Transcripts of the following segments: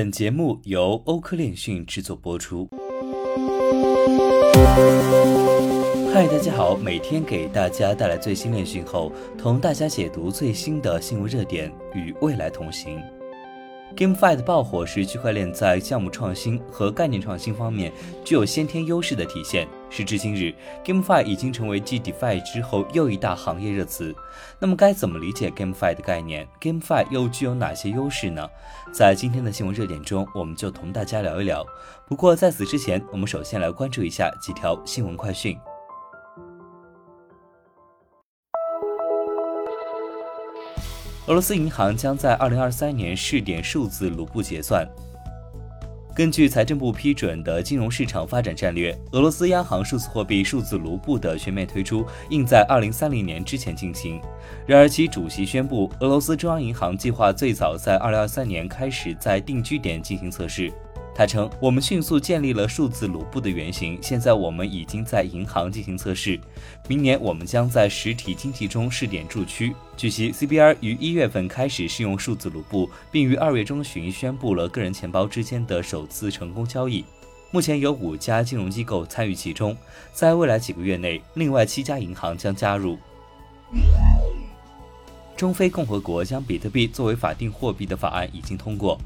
本节目由欧科链讯制作播出。嗨，大家好，每天给大家带来最新链讯后，同大家解读最新的新闻热点，与未来同行。GameFi 的爆火是区块链在项目创新和概念创新方面具有先天优势的体现。时至今日，GameFi 已经成为继 DeFi 之后又一大行业热词。那么，该怎么理解 GameFi 的概念？GameFi 又具有哪些优势呢？在今天的新闻热点中，我们就同大家聊一聊。不过在此之前，我们首先来关注一下几条新闻快讯。俄罗斯银行将在二零二三年试点数字卢布结算。根据财政部批准的金融市场发展战略，俄罗斯央行数字货币数字卢布的全面推出应在二零三零年之前进行。然而，其主席宣布，俄罗斯中央银行计划最早在二零二三年开始在定居点进行测试。他称：“我们迅速建立了数字卢布的原型，现在我们已经在银行进行测试。明年我们将在实体经济中试点驻区。”据悉，CBR 于一月份开始试用数字卢布，并于二月中旬宣布了个人钱包之间的首次成功交易。目前有五家金融机构参与其中，在未来几个月内，另外七家银行将加入。中非共和国将比特币作为法定货币的法案已经通过。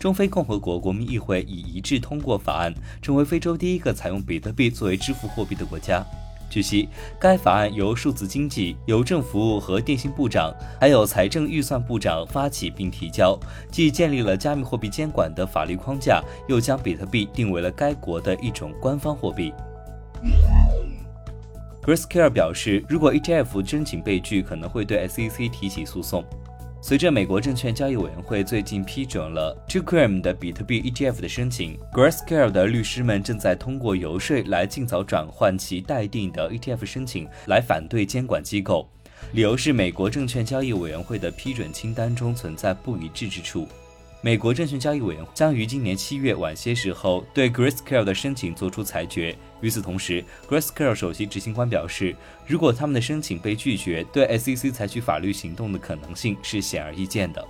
中非共和国国民议会已一致通过法案，成为非洲第一个采用比特币作为支付货币的国家。据悉，该法案由数字经济、邮政服务和电信部长，还有财政预算部长发起并提交，既建立了加密货币监管的法律框架，又将比特币定为了该国的一种官方货币。Grayscale 表示，如果 ETF 申请被拒，可能会对 SEC 提起诉讼。随着美国证券交易委员会最近批准了 Tucrim 的比特币 ETF 的申请，Grayscale 的律师们正在通过游说来尽早转换其待定的 ETF 申请，来反对监管机构。理由是美国证券交易委员会的批准清单中存在不一致之处。美国证券交易委员会将于今年七月晚些时候对 Grayscale 的申请作出裁决。与此同时，Grayscale 首席执行官表示，如果他们的申请被拒绝，对 SEC 采取法律行动的可能性是显而易见的。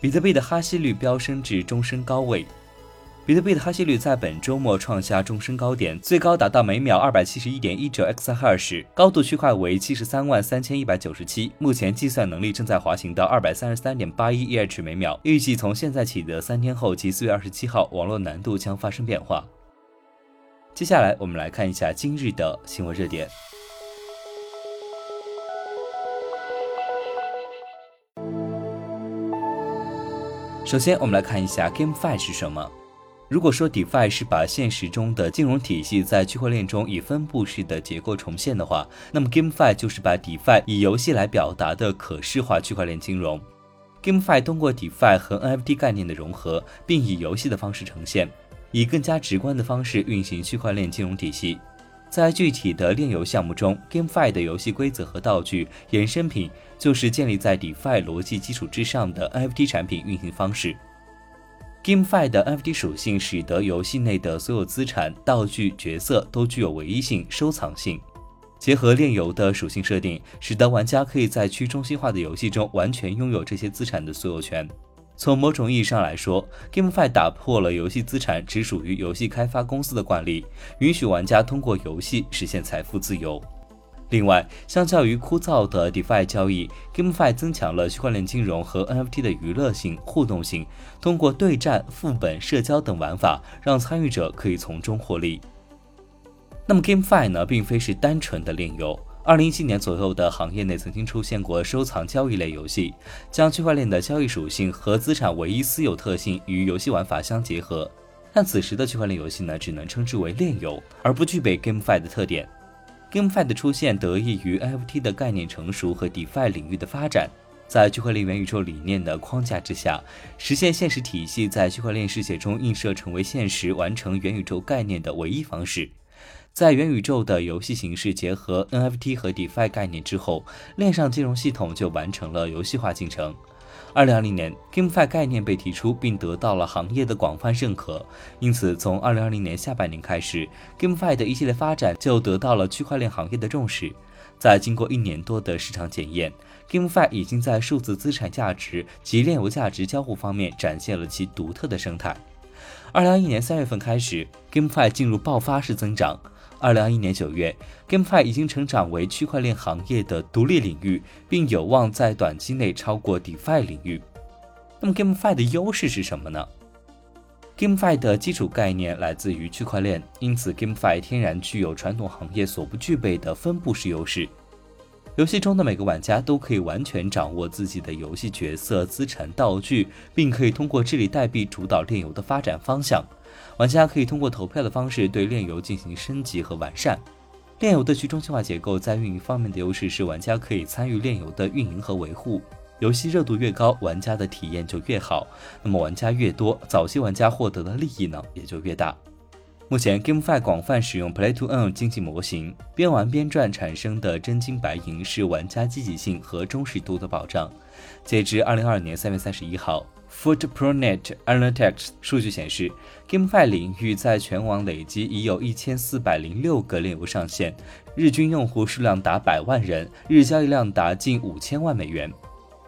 比特币的哈希率飙升至终身高位。比特币的哈希率在本周末创下终身高点，最高达到每秒二百七十一点一九 x 赫时，高度区块为七十三万三千一百九十七。目前计算能力正在滑行到二百三十三点八一 EH 每秒。预计从现在起的三天后及四月二十七号，网络难度将发生变化。接下来，我们来看一下今日的新闻热点。首先，我们来看一下 GameFi 是什么。如果说 DeFi 是把现实中的金融体系在区块链中以分布式的结构重现的话，那么 GameFi 就是把 DeFi 以游戏来表达的可视化区块链金融。GameFi 通过 DeFi 和 NFT 概念的融合，并以游戏的方式呈现，以更加直观的方式运行区块链金融体系。在具体的链游项目中，GameFi 的游戏规则和道具衍生品就是建立在 DeFi 逻辑基础之上的 NFT 产品运行方式。GameFi 的 NFT 属性使得游戏内的所有资产、道具、角色都具有唯一性、收藏性。结合链游的属性设定，使得玩家可以在去中心化的游戏中完全拥有这些资产的所有权。从某种意义上来说，GameFi 打破了游戏资产只属于游戏开发公司的惯例，允许玩家通过游戏实现财富自由。另外，相较于枯燥的 DeFi 交易，GameFi 增强了区块链金融和 NFT 的娱乐性、互动性。通过对战、副本、社交等玩法，让参与者可以从中获利。那么，GameFi 呢，并非是单纯的链游。二零一七年左右的行业内曾经出现过收藏交易类游戏，将区块链的交易属性和资产唯一私有特性与游戏玩法相结合。但此时的区块链游戏呢，只能称之为链游，而不具备 GameFi 的特点。GameFi 的出现得益于 NFT 的概念成熟和 DeFi 领域的发展，在区块链元宇宙理念的框架之下，实现现实体系在区块链世界中映射成为现实，完成元宇宙概念的唯一方式。在元宇宙的游戏形式结合 NFT 和 DeFi 概念之后，链上金融系统就完成了游戏化进程。二零二零年，GameFi 概念被提出并得到了行业的广泛认可，因此从二零二零年下半年开始，GameFi 的一系列发展就得到了区块链行业的重视。在经过一年多的市场检验，GameFi 已经在数字资产价值及链游价值交互方面展现了其独特的生态。二零二一年三月份开始，GameFi 进入爆发式增长。二零二一年九月，GameFi 已经成长为区块链行业的独立领域，并有望在短期内超过 DeFi 领域。那么，GameFi 的优势是什么呢？GameFi 的基础概念来自于区块链，因此 GameFi 天然具有传统行业所不具备的分布式优势。游戏中的每个玩家都可以完全掌握自己的游戏角色、资产、道具，并可以通过治理代币主导链游的发展方向。玩家可以通过投票的方式对炼油进行升级和完善。炼油的去中心化结构在运营方面的优势是，玩家可以参与炼油的运营和维护。游戏热度越高，玩家的体验就越好。那么玩家越多，早期玩家获得的利益呢也就越大。目前，GameFi 广泛使用 Play to Earn 经济模型，边玩边赚产生的真金白银是玩家积极性和忠实度的保障。截至二零二二年三月三十一号，Footprint Analytics 数据显示，GameFi 领域在全网累计已有一千四百零六个链游上线，日均用户数量达百万人，日交易量达近五千万美元。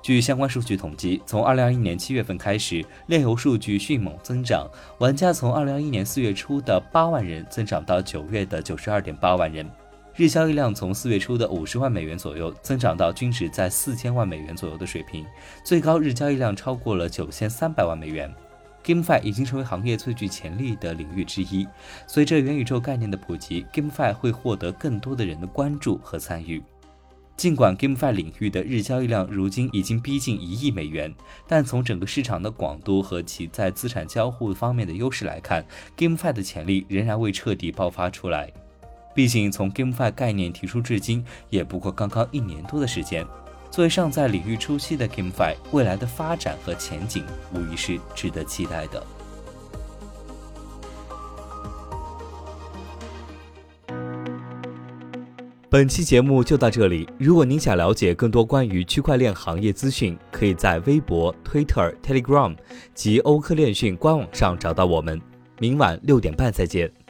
据相关数据统计，从二零二一年七月份开始，链游数据迅猛增长，玩家从二零二一年四月初的八万人增长到九月的九十二点八万人，日交易量从四月初的五十万美元左右增长到均值在四千万美元左右的水平，最高日交易量超过了九千三百万美元。GameFi 已经成为行业最具潜力的领域之一。随着元宇宙概念的普及，GameFi 会获得更多的人的关注和参与。尽管 GameFi 领域的日交易量如今已经逼近一亿美元，但从整个市场的广度和其在资产交互方面的优势来看，GameFi 的潜力仍然未彻底爆发出来。毕竟从 GameFi 概念提出至今，也不过刚刚一年多的时间。作为尚在领域初期的 GameFi，未来的发展和前景无疑是值得期待的。本期节目就到这里。如果您想了解更多关于区块链行业资讯，可以在微博、Twitter、Telegram 及欧科链讯官网上找到我们。明晚六点半再见。